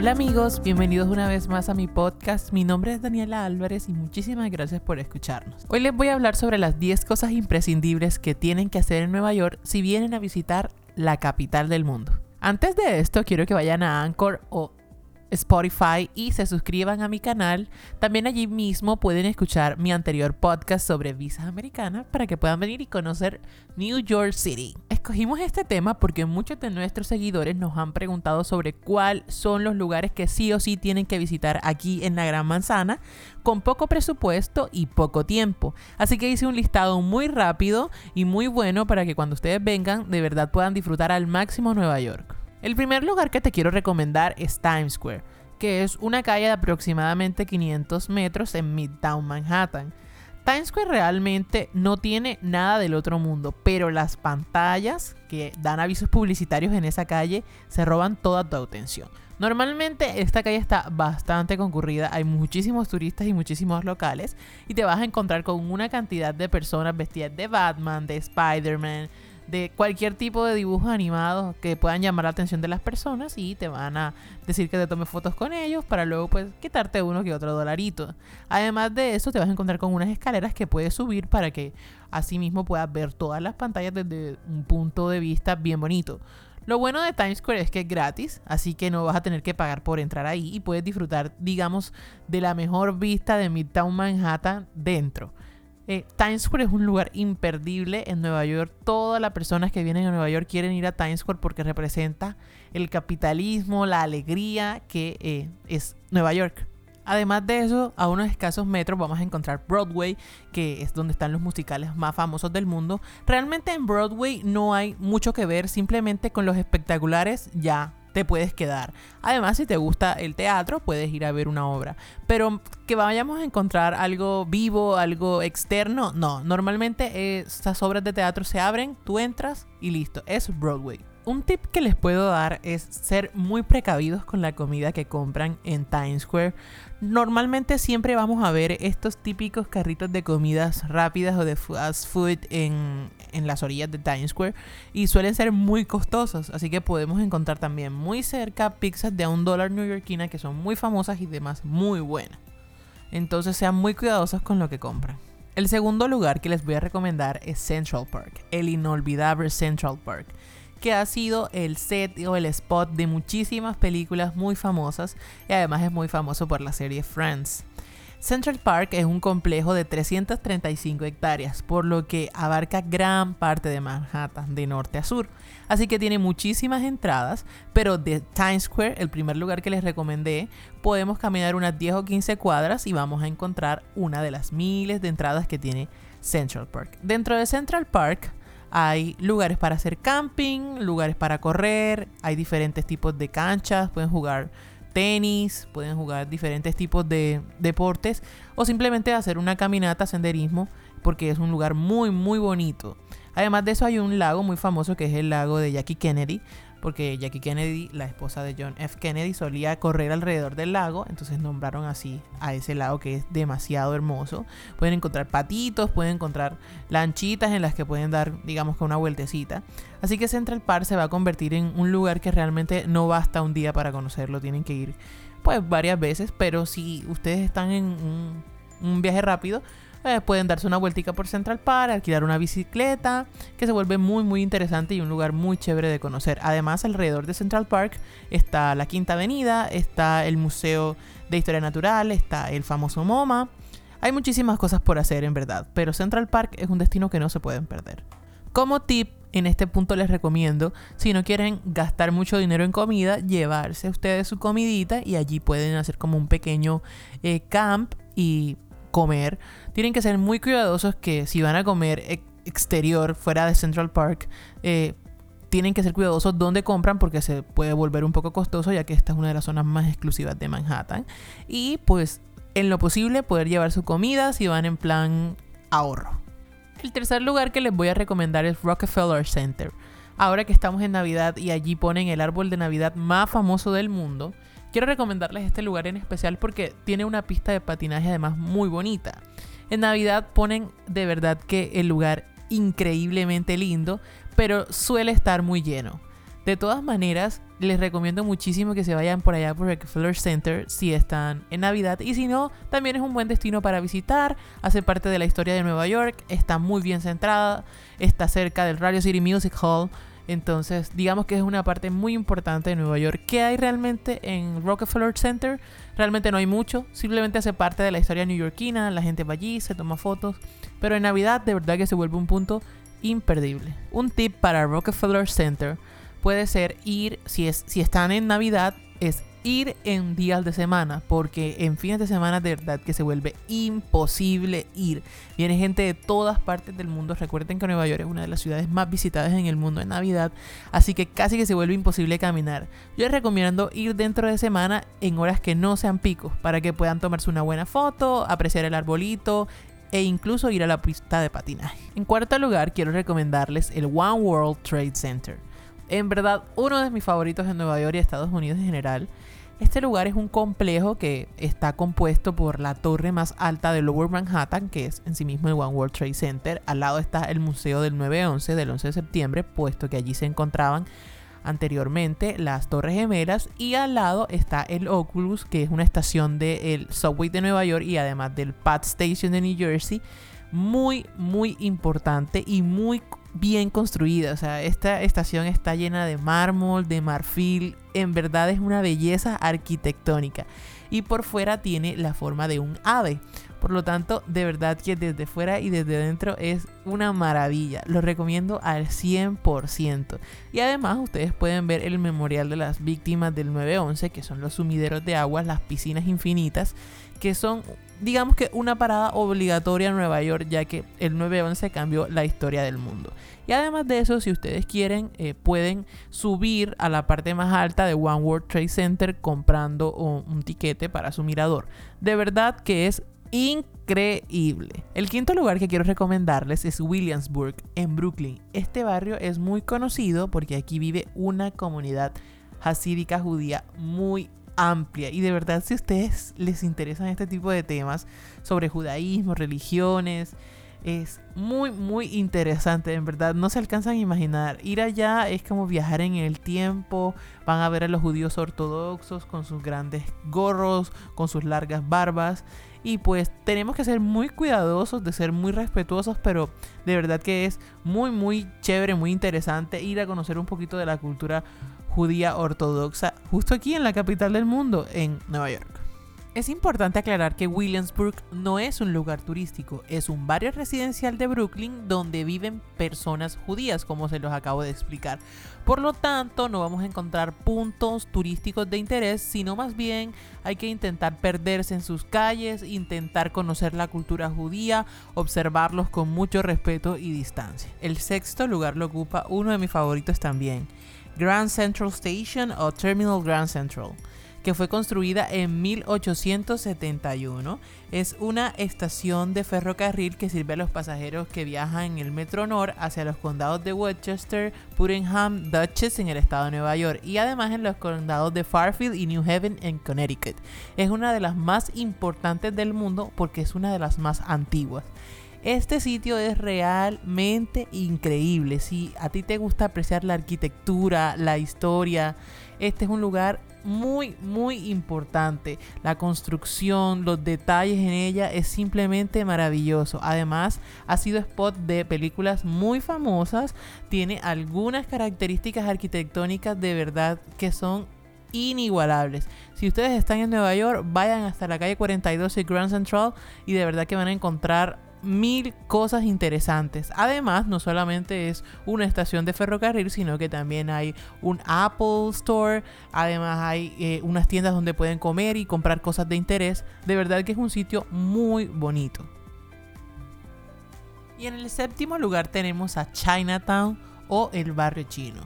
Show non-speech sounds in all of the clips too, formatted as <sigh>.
Hola amigos, bienvenidos una vez más a mi podcast. Mi nombre es Daniela Álvarez y muchísimas gracias por escucharnos. Hoy les voy a hablar sobre las 10 cosas imprescindibles que tienen que hacer en Nueva York si vienen a visitar la capital del mundo. Antes de esto, quiero que vayan a Anchor o Spotify y se suscriban a mi canal. También allí mismo pueden escuchar mi anterior podcast sobre visas americanas para que puedan venir y conocer New York City. Escogimos este tema porque muchos de nuestros seguidores nos han preguntado sobre cuáles son los lugares que sí o sí tienen que visitar aquí en la Gran Manzana con poco presupuesto y poco tiempo. Así que hice un listado muy rápido y muy bueno para que cuando ustedes vengan de verdad puedan disfrutar al máximo Nueva York. El primer lugar que te quiero recomendar es Times Square, que es una calle de aproximadamente 500 metros en Midtown Manhattan. Times Square realmente no tiene nada del otro mundo, pero las pantallas que dan avisos publicitarios en esa calle se roban toda tu atención. Normalmente esta calle está bastante concurrida, hay muchísimos turistas y muchísimos locales y te vas a encontrar con una cantidad de personas vestidas de Batman, de Spider-Man, de cualquier tipo de dibujos animados que puedan llamar la atención de las personas y te van a decir que te tomes fotos con ellos para luego pues quitarte uno que otro dolarito. Además de eso te vas a encontrar con unas escaleras que puedes subir para que así mismo puedas ver todas las pantallas desde un punto de vista bien bonito. Lo bueno de Times Square es que es gratis, así que no vas a tener que pagar por entrar ahí y puedes disfrutar, digamos, de la mejor vista de Midtown Manhattan dentro. Eh, Times Square es un lugar imperdible en Nueva York. Todas las personas que vienen a Nueva York quieren ir a Times Square porque representa el capitalismo, la alegría que eh, es Nueva York. Además de eso, a unos escasos metros vamos a encontrar Broadway, que es donde están los musicales más famosos del mundo. Realmente en Broadway no hay mucho que ver, simplemente con los espectaculares ya te puedes quedar. Además, si te gusta el teatro, puedes ir a ver una obra. Pero que vayamos a encontrar algo vivo, algo externo, no. Normalmente estas obras de teatro se abren, tú entras y listo. Es Broadway. Un tip que les puedo dar es ser muy precavidos con la comida que compran en Times Square. Normalmente siempre vamos a ver estos típicos carritos de comidas rápidas o de fast food en, en las orillas de Times Square y suelen ser muy costosos, así que podemos encontrar también muy cerca pizzas de un dólar neoyorquina que son muy famosas y demás muy buenas. Entonces sean muy cuidadosos con lo que compran. El segundo lugar que les voy a recomendar es Central Park, el inolvidable Central Park que ha sido el set o el spot de muchísimas películas muy famosas y además es muy famoso por la serie Friends. Central Park es un complejo de 335 hectáreas, por lo que abarca gran parte de Manhattan, de norte a sur. Así que tiene muchísimas entradas, pero de Times Square, el primer lugar que les recomendé, podemos caminar unas 10 o 15 cuadras y vamos a encontrar una de las miles de entradas que tiene Central Park. Dentro de Central Park hay lugares para hacer camping, lugares para correr, hay diferentes tipos de canchas, pueden jugar tenis, pueden jugar diferentes tipos de deportes o simplemente hacer una caminata, senderismo, porque es un lugar muy muy bonito. Además de eso hay un lago muy famoso que es el lago de Jackie Kennedy, porque Jackie Kennedy, la esposa de John F. Kennedy, solía correr alrededor del lago, entonces nombraron así a ese lago que es demasiado hermoso. Pueden encontrar patitos, pueden encontrar lanchitas en las que pueden dar, digamos que una vueltecita. Así que Central Park se va a convertir en un lugar que realmente no basta un día para conocerlo, tienen que ir pues varias veces, pero si ustedes están en un, un viaje rápido, eh, pueden darse una vueltica por Central Park, alquilar una bicicleta, que se vuelve muy muy interesante y un lugar muy chévere de conocer. Además, alrededor de Central Park está la Quinta Avenida, está el Museo de Historia Natural, está el famoso MoMA. Hay muchísimas cosas por hacer en verdad, pero Central Park es un destino que no se pueden perder. Como tip, en este punto les recomiendo, si no quieren gastar mucho dinero en comida, llevarse ustedes su comidita y allí pueden hacer como un pequeño eh, camp y comer, tienen que ser muy cuidadosos que si van a comer exterior, fuera de Central Park, eh, tienen que ser cuidadosos donde compran porque se puede volver un poco costoso ya que esta es una de las zonas más exclusivas de Manhattan. Y pues en lo posible poder llevar su comida si van en plan ahorro. El tercer lugar que les voy a recomendar es Rockefeller Center. Ahora que estamos en Navidad y allí ponen el árbol de Navidad más famoso del mundo, Quiero recomendarles este lugar en especial porque tiene una pista de patinaje además muy bonita. En Navidad ponen de verdad que el lugar increíblemente lindo, pero suele estar muy lleno. De todas maneras, les recomiendo muchísimo que se vayan por allá por Rockefeller Center si están en Navidad y si no, también es un buen destino para visitar, hace parte de la historia de Nueva York, está muy bien centrada, está cerca del Radio City Music Hall, entonces digamos que es una parte muy importante de Nueva York. ¿Qué hay realmente en Rockefeller Center? Realmente no hay mucho, simplemente hace parte de la historia neoyorquina, la gente va allí, se toma fotos, pero en Navidad de verdad que se vuelve un punto imperdible. Un tip para Rockefeller Center puede ser ir, si, es, si están en Navidad, es ir en días de semana, porque en fines de semana de verdad que se vuelve imposible ir. Viene gente de todas partes del mundo. Recuerden que Nueva York es una de las ciudades más visitadas en el mundo en Navidad, así que casi que se vuelve imposible caminar. Yo les recomiendo ir dentro de semana en horas que no sean picos, para que puedan tomarse una buena foto, apreciar el arbolito e incluso ir a la pista de patinaje. En cuarto lugar, quiero recomendarles el One World Trade Center. En verdad, uno de mis favoritos en Nueva York y Estados Unidos en general. Este lugar es un complejo que está compuesto por la torre más alta de Lower Manhattan, que es en sí mismo el One World Trade Center. Al lado está el Museo del 9-11 del 11 de septiembre, puesto que allí se encontraban anteriormente las Torres Gemelas y al lado está el Oculus, que es una estación del Subway de Nueva York y además del Pat Station de New Jersey. Muy, muy importante y muy bien construida. O sea, esta estación está llena de mármol, de marfil. En verdad es una belleza arquitectónica. Y por fuera tiene la forma de un ave. Por lo tanto, de verdad que desde fuera y desde dentro es una maravilla. Lo recomiendo al 100%. Y además ustedes pueden ver el memorial de las víctimas del 911, que son los sumideros de aguas, las piscinas infinitas, que son digamos que una parada obligatoria en Nueva York, ya que el 911 cambió la historia del mundo. Y además de eso, si ustedes quieren, eh, pueden subir a la parte más alta de One World Trade Center comprando un tiquete para su mirador. De verdad que es increíble. El quinto lugar que quiero recomendarles es Williamsburg, en Brooklyn. Este barrio es muy conocido porque aquí vive una comunidad hasídica judía muy amplia. Y de verdad, si a ustedes les interesan este tipo de temas sobre judaísmo, religiones, es muy, muy interesante, en verdad. No se alcanzan a imaginar. Ir allá es como viajar en el tiempo. Van a ver a los judíos ortodoxos con sus grandes gorros, con sus largas barbas. Y pues tenemos que ser muy cuidadosos, de ser muy respetuosos, pero de verdad que es muy, muy chévere, muy interesante ir a conocer un poquito de la cultura judía ortodoxa justo aquí en la capital del mundo, en Nueva York. Es importante aclarar que Williamsburg no es un lugar turístico, es un barrio residencial de Brooklyn donde viven personas judías, como se los acabo de explicar. Por lo tanto, no vamos a encontrar puntos turísticos de interés, sino más bien hay que intentar perderse en sus calles, intentar conocer la cultura judía, observarlos con mucho respeto y distancia. El sexto lugar lo ocupa uno de mis favoritos también, Grand Central Station o Terminal Grand Central que fue construida en 1871. Es una estación de ferrocarril que sirve a los pasajeros que viajan en el Metro Nord hacia los condados de Westchester, Puttenham, Dutchess en el estado de Nueva York y además en los condados de Fairfield y New Haven en Connecticut. Es una de las más importantes del mundo porque es una de las más antiguas. Este sitio es realmente increíble. Si a ti te gusta apreciar la arquitectura, la historia, este es un lugar muy, muy importante. La construcción, los detalles en ella es simplemente maravilloso. Además, ha sido spot de películas muy famosas. Tiene algunas características arquitectónicas de verdad que son inigualables. Si ustedes están en Nueva York, vayan hasta la calle 42 y Grand Central y de verdad que van a encontrar mil cosas interesantes. Además, no solamente es una estación de ferrocarril, sino que también hay un Apple Store. Además, hay eh, unas tiendas donde pueden comer y comprar cosas de interés. De verdad que es un sitio muy bonito. Y en el séptimo lugar tenemos a Chinatown o el barrio chino.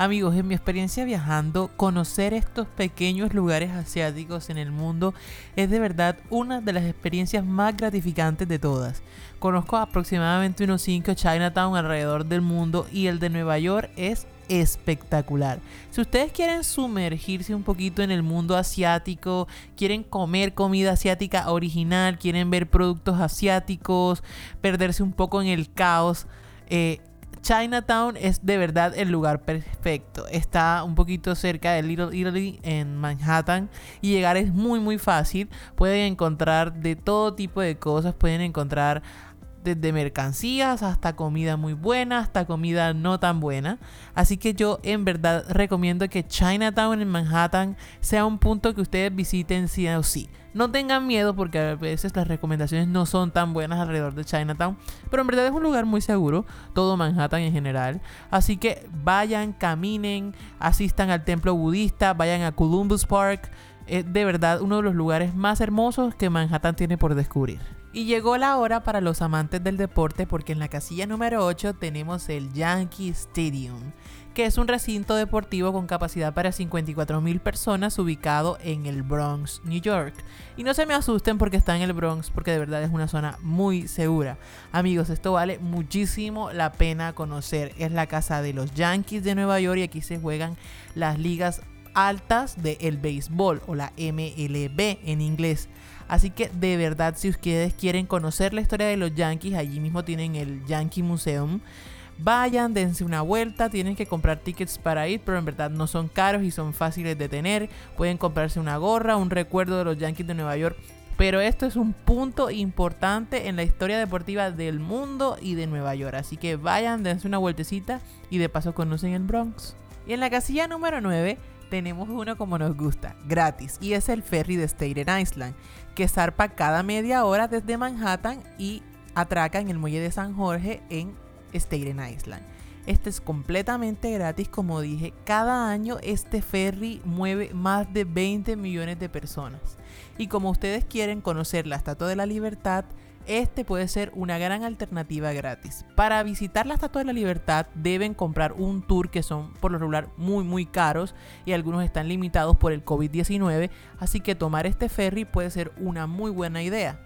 Amigos, en mi experiencia viajando, conocer estos pequeños lugares asiáticos en el mundo es de verdad una de las experiencias más gratificantes de todas. Conozco aproximadamente unos 5 Chinatown alrededor del mundo y el de Nueva York es espectacular. Si ustedes quieren sumergirse un poquito en el mundo asiático, quieren comer comida asiática original, quieren ver productos asiáticos, perderse un poco en el caos, eh, Chinatown es de verdad el lugar perfecto. Está un poquito cerca de Little Italy en Manhattan y llegar es muy muy fácil. Pueden encontrar de todo tipo de cosas, pueden encontrar desde mercancías hasta comida muy buena, hasta comida no tan buena. Así que yo en verdad recomiendo que Chinatown en Manhattan sea un punto que ustedes visiten sí o sí. No tengan miedo porque a veces las recomendaciones no son tan buenas alrededor de Chinatown, pero en verdad es un lugar muy seguro, todo Manhattan en general. Así que vayan, caminen, asistan al templo budista, vayan a Columbus Park. Es de verdad uno de los lugares más hermosos que Manhattan tiene por descubrir. Y llegó la hora para los amantes del deporte porque en la casilla número 8 tenemos el Yankee Stadium, que es un recinto deportivo con capacidad para 54.000 personas ubicado en el Bronx, New York. Y no se me asusten porque está en el Bronx, porque de verdad es una zona muy segura. Amigos, esto vale muchísimo la pena conocer. Es la casa de los Yankees de Nueva York y aquí se juegan las ligas altas del béisbol o la MLB en inglés. Así que de verdad, si ustedes quieren conocer la historia de los Yankees, allí mismo tienen el Yankee Museum. Vayan, dense una vuelta, tienen que comprar tickets para ir, pero en verdad no son caros y son fáciles de tener. Pueden comprarse una gorra, un recuerdo de los Yankees de Nueva York. Pero esto es un punto importante en la historia deportiva del mundo y de Nueva York. Así que vayan, dense una vueltecita y de paso conocen el Bronx. Y en la casilla número 9 tenemos uno como nos gusta, gratis, y es el ferry de Staten Island, que zarpa cada media hora desde Manhattan y atraca en el muelle de San Jorge en Staten Island. Este es completamente gratis, como dije, cada año este ferry mueve más de 20 millones de personas. Y como ustedes quieren conocer la Estatua de la Libertad, este puede ser una gran alternativa gratis. Para visitar la Estatua de la Libertad deben comprar un tour que son por lo regular muy muy caros y algunos están limitados por el COVID-19, así que tomar este ferry puede ser una muy buena idea.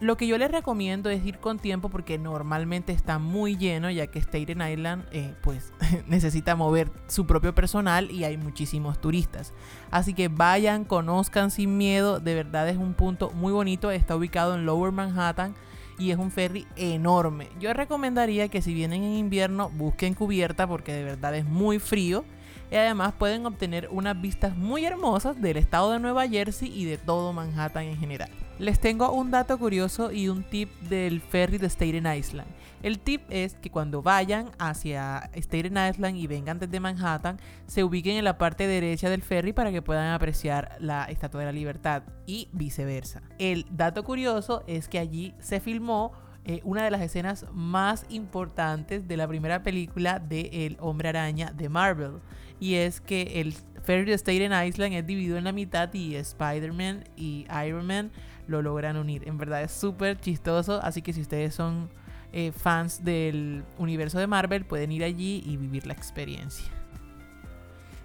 Lo que yo les recomiendo es ir con tiempo porque normalmente está muy lleno ya que Staten Island eh, pues <laughs> necesita mover su propio personal y hay muchísimos turistas. Así que vayan, conozcan sin miedo, de verdad es un punto muy bonito, está ubicado en Lower Manhattan y es un ferry enorme. Yo recomendaría que si vienen en invierno busquen cubierta porque de verdad es muy frío y además pueden obtener unas vistas muy hermosas del estado de Nueva Jersey y de todo Manhattan en general. Les tengo un dato curioso y un tip del ferry de Staten Island. El tip es que cuando vayan hacia Staten Island y vengan desde Manhattan, se ubiquen en la parte derecha del ferry para que puedan apreciar la Estatua de la Libertad y viceversa. El dato curioso es que allí se filmó eh, una de las escenas más importantes de la primera película de El Hombre Araña de Marvel. Y es que el ferry de Staten Island es dividido en la mitad y Spider-Man y Iron Man lo logran unir. En verdad es súper chistoso, así que si ustedes son eh, fans del universo de Marvel, pueden ir allí y vivir la experiencia.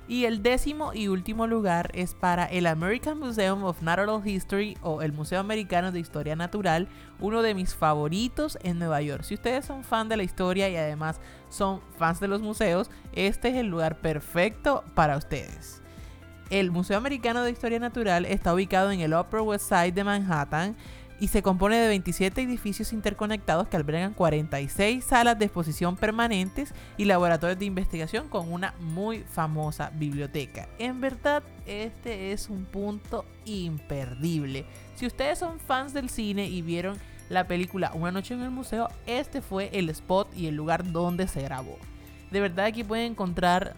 Y el décimo y último lugar es para el American Museum of Natural History o el Museo Americano de Historia Natural, uno de mis favoritos en Nueva York. Si ustedes son fan de la historia y además son fans de los museos, este es el lugar perfecto para ustedes. El Museo Americano de Historia Natural está ubicado en el Upper West Side de Manhattan y se compone de 27 edificios interconectados que albergan 46 salas de exposición permanentes y laboratorios de investigación con una muy famosa biblioteca. En verdad, este es un punto imperdible. Si ustedes son fans del cine y vieron la película Una noche en el museo, este fue el spot y el lugar donde se grabó. De verdad aquí pueden encontrar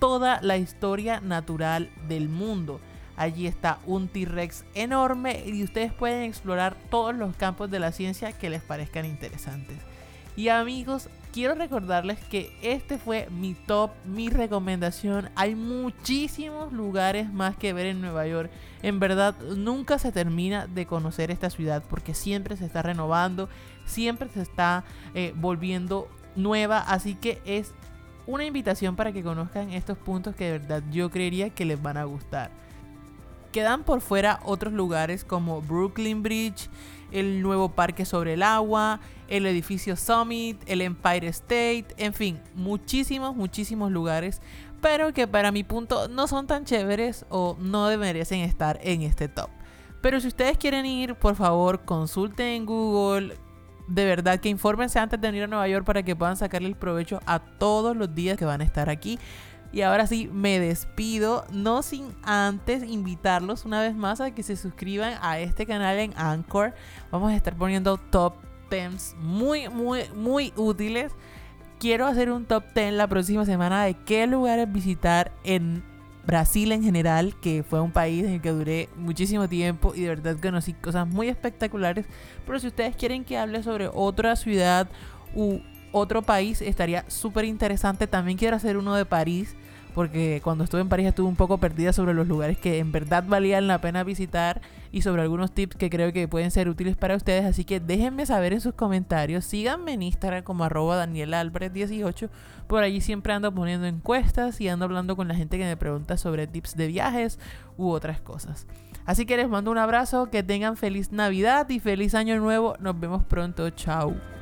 toda la historia natural del mundo. Allí está un T-Rex enorme y ustedes pueden explorar todos los campos de la ciencia que les parezcan interesantes. Y amigos, quiero recordarles que este fue mi top, mi recomendación. Hay muchísimos lugares más que ver en Nueva York. En verdad, nunca se termina de conocer esta ciudad porque siempre se está renovando, siempre se está eh, volviendo nueva. Así que es una invitación para que conozcan estos puntos que de verdad yo creería que les van a gustar. Quedan por fuera otros lugares como Brooklyn Bridge, el nuevo parque sobre el agua, el edificio Summit, el Empire State, en fin, muchísimos, muchísimos lugares, pero que para mi punto no son tan chéveres o no merecen estar en este top. Pero si ustedes quieren ir, por favor, consulten en Google, de verdad que infórmense antes de venir a Nueva York para que puedan sacarle el provecho a todos los días que van a estar aquí. Y ahora sí, me despido, no sin antes invitarlos una vez más a que se suscriban a este canal en Anchor. Vamos a estar poniendo top 10 muy, muy, muy útiles. Quiero hacer un top 10 la próxima semana de qué lugares visitar en Brasil en general, que fue un país en el que duré muchísimo tiempo y de verdad conocí cosas muy espectaculares. Pero si ustedes quieren que hable sobre otra ciudad u otro país, estaría súper interesante. También quiero hacer uno de París porque cuando estuve en París estuve un poco perdida sobre los lugares que en verdad valían la pena visitar y sobre algunos tips que creo que pueden ser útiles para ustedes. Así que déjenme saber en sus comentarios. Síganme en Instagram como arroba 18 Por allí siempre ando poniendo encuestas y ando hablando con la gente que me pregunta sobre tips de viajes u otras cosas. Así que les mando un abrazo, que tengan feliz Navidad y feliz año nuevo. Nos vemos pronto. Chao.